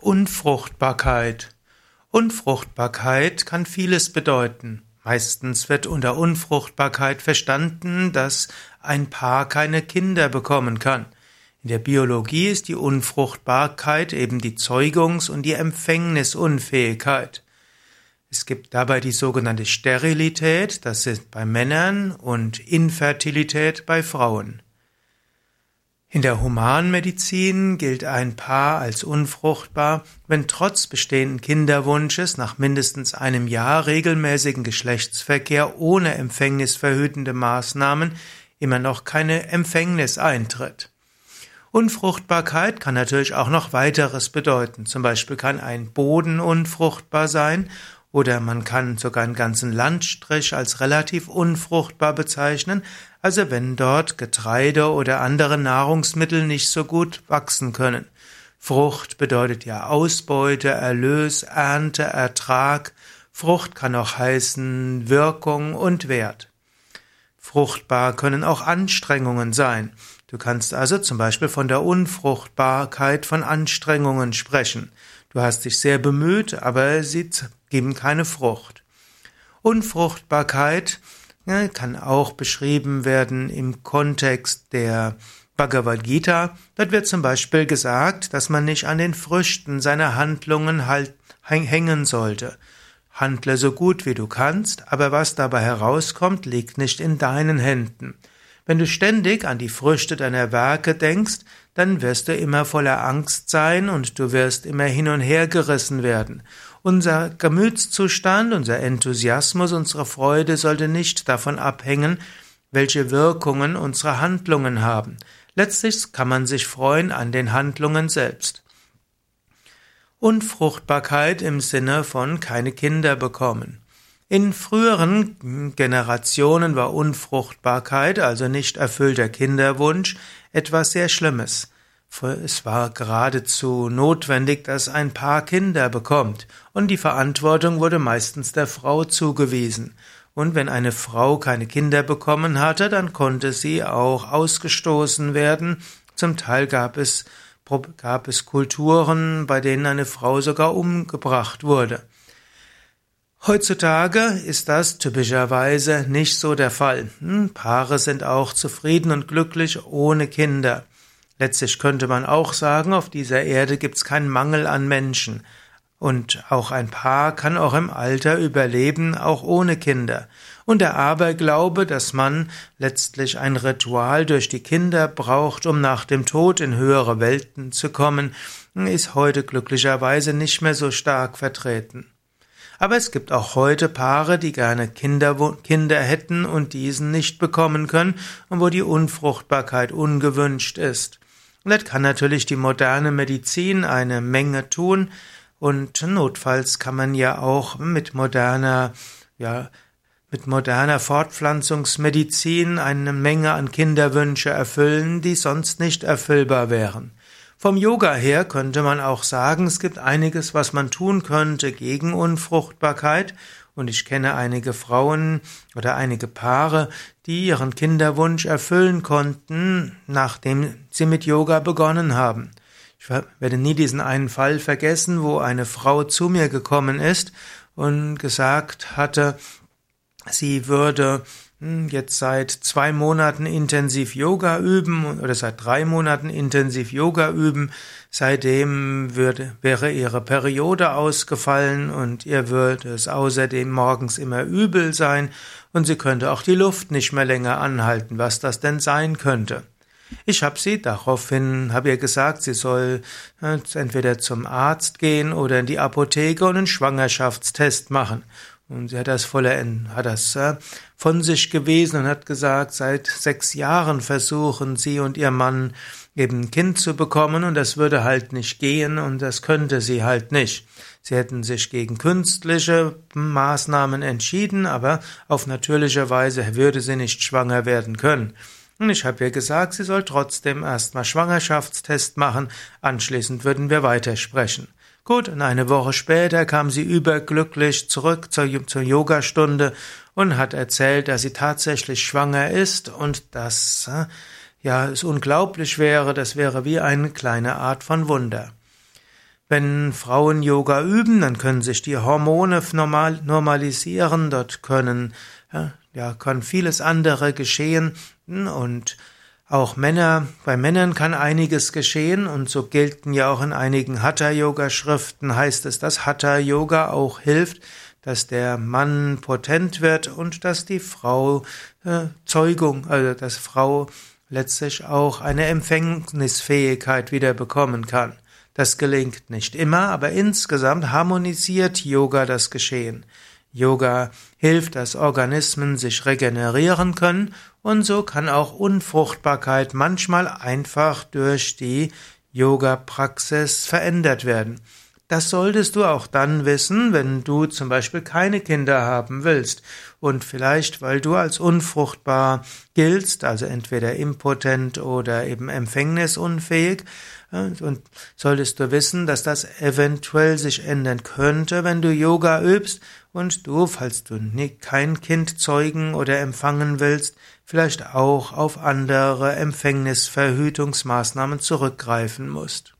Unfruchtbarkeit. Unfruchtbarkeit kann vieles bedeuten. Meistens wird unter Unfruchtbarkeit verstanden, dass ein Paar keine Kinder bekommen kann. In der Biologie ist die Unfruchtbarkeit eben die Zeugungs- und die Empfängnisunfähigkeit. Es gibt dabei die sogenannte Sterilität, das ist bei Männern, und Infertilität bei Frauen. In der Humanmedizin gilt ein Paar als unfruchtbar, wenn trotz bestehenden Kinderwunsches nach mindestens einem Jahr regelmäßigen Geschlechtsverkehr ohne empfängnisverhütende Maßnahmen immer noch keine Empfängnis eintritt. Unfruchtbarkeit kann natürlich auch noch weiteres bedeuten. Zum Beispiel kann ein Boden unfruchtbar sein oder man kann sogar einen ganzen Landstrich als relativ unfruchtbar bezeichnen, also wenn dort Getreide oder andere Nahrungsmittel nicht so gut wachsen können. Frucht bedeutet ja Ausbeute, Erlös, Ernte, Ertrag. Frucht kann auch heißen Wirkung und Wert. Fruchtbar können auch Anstrengungen sein. Du kannst also zum Beispiel von der Unfruchtbarkeit von Anstrengungen sprechen. Du hast dich sehr bemüht, aber sie geben keine Frucht. Unfruchtbarkeit kann auch beschrieben werden im Kontext der Bhagavad Gita. Dort wird zum Beispiel gesagt, dass man nicht an den Früchten seiner Handlungen halt hängen sollte. Handle so gut wie du kannst, aber was dabei herauskommt, liegt nicht in deinen Händen. Wenn du ständig an die Früchte deiner Werke denkst, dann wirst du immer voller Angst sein und du wirst immer hin und her gerissen werden. Unser Gemütszustand, unser Enthusiasmus, unsere Freude sollte nicht davon abhängen, welche Wirkungen unsere Handlungen haben. Letztlich kann man sich freuen an den Handlungen selbst. Unfruchtbarkeit im Sinne von keine Kinder bekommen. In früheren Generationen war Unfruchtbarkeit, also nicht erfüllter Kinderwunsch, etwas sehr Schlimmes. Es war geradezu notwendig, dass ein Paar Kinder bekommt, und die Verantwortung wurde meistens der Frau zugewiesen. Und wenn eine Frau keine Kinder bekommen hatte, dann konnte sie auch ausgestoßen werden. Zum Teil gab es, gab es Kulturen, bei denen eine Frau sogar umgebracht wurde. Heutzutage ist das typischerweise nicht so der Fall. Hm, Paare sind auch zufrieden und glücklich ohne Kinder. Letztlich könnte man auch sagen, auf dieser Erde gibt es keinen Mangel an Menschen. Und auch ein Paar kann auch im Alter überleben, auch ohne Kinder. Und der Aberglaube, dass man letztlich ein Ritual durch die Kinder braucht, um nach dem Tod in höhere Welten zu kommen, ist heute glücklicherweise nicht mehr so stark vertreten. Aber es gibt auch heute Paare, die gerne Kinder, Kinder hätten und diesen nicht bekommen können und wo die Unfruchtbarkeit ungewünscht ist. Und das kann natürlich die moderne Medizin eine Menge tun und notfalls kann man ja auch mit moderner, ja, mit moderner Fortpflanzungsmedizin eine Menge an Kinderwünsche erfüllen, die sonst nicht erfüllbar wären. Vom Yoga her könnte man auch sagen, es gibt einiges, was man tun könnte gegen Unfruchtbarkeit. Und ich kenne einige Frauen oder einige Paare, die ihren Kinderwunsch erfüllen konnten, nachdem sie mit Yoga begonnen haben. Ich werde nie diesen einen Fall vergessen, wo eine Frau zu mir gekommen ist und gesagt hatte, sie würde jetzt seit zwei Monaten intensiv Yoga üben oder seit drei Monaten intensiv Yoga üben. Seitdem würde, wäre ihre Periode ausgefallen und ihr würde es außerdem morgens immer übel sein und sie könnte auch die Luft nicht mehr länger anhalten, was das denn sein könnte. Ich habe sie daraufhin, habe ihr gesagt, sie soll äh, entweder zum Arzt gehen oder in die Apotheke und einen Schwangerschaftstest machen. Und sie hat das voller, hat das äh, von sich gewesen und hat gesagt, seit sechs Jahren versuchen sie und ihr Mann eben ein Kind zu bekommen und das würde halt nicht gehen und das könnte sie halt nicht. Sie hätten sich gegen künstliche Maßnahmen entschieden, aber auf natürliche Weise würde sie nicht schwanger werden können. Und ich habe ihr gesagt, sie soll trotzdem erstmal Schwangerschaftstest machen, anschließend würden wir weitersprechen. Gut, und eine Woche später kam sie überglücklich zurück zur, zur Yogastunde und hat erzählt, dass sie tatsächlich schwanger ist und dass äh, ja es unglaublich wäre, das wäre wie eine kleine Art von Wunder. Wenn Frauen Yoga üben, dann können sich die Hormone normal, normalisieren, dort können, ja, kann vieles andere geschehen und auch Männer, bei Männern kann einiges geschehen und so gelten ja auch in einigen Hatha-Yoga-Schriften heißt es, dass Hatha-Yoga auch hilft, dass der Mann potent wird und dass die Frau äh, Zeugung, also dass Frau letztlich auch eine Empfängnisfähigkeit wieder bekommen kann. Das gelingt nicht immer, aber insgesamt harmonisiert Yoga das Geschehen. Yoga hilft, dass Organismen sich regenerieren können und so kann auch Unfruchtbarkeit manchmal einfach durch die Yoga-Praxis verändert werden. Das solltest du auch dann wissen, wenn du zum Beispiel keine Kinder haben willst und vielleicht, weil du als unfruchtbar giltst, also entweder impotent oder eben empfängnisunfähig, und solltest du wissen, dass das eventuell sich ändern könnte, wenn du Yoga übst und du, falls du kein Kind zeugen oder empfangen willst, vielleicht auch auf andere Empfängnisverhütungsmaßnahmen zurückgreifen musst.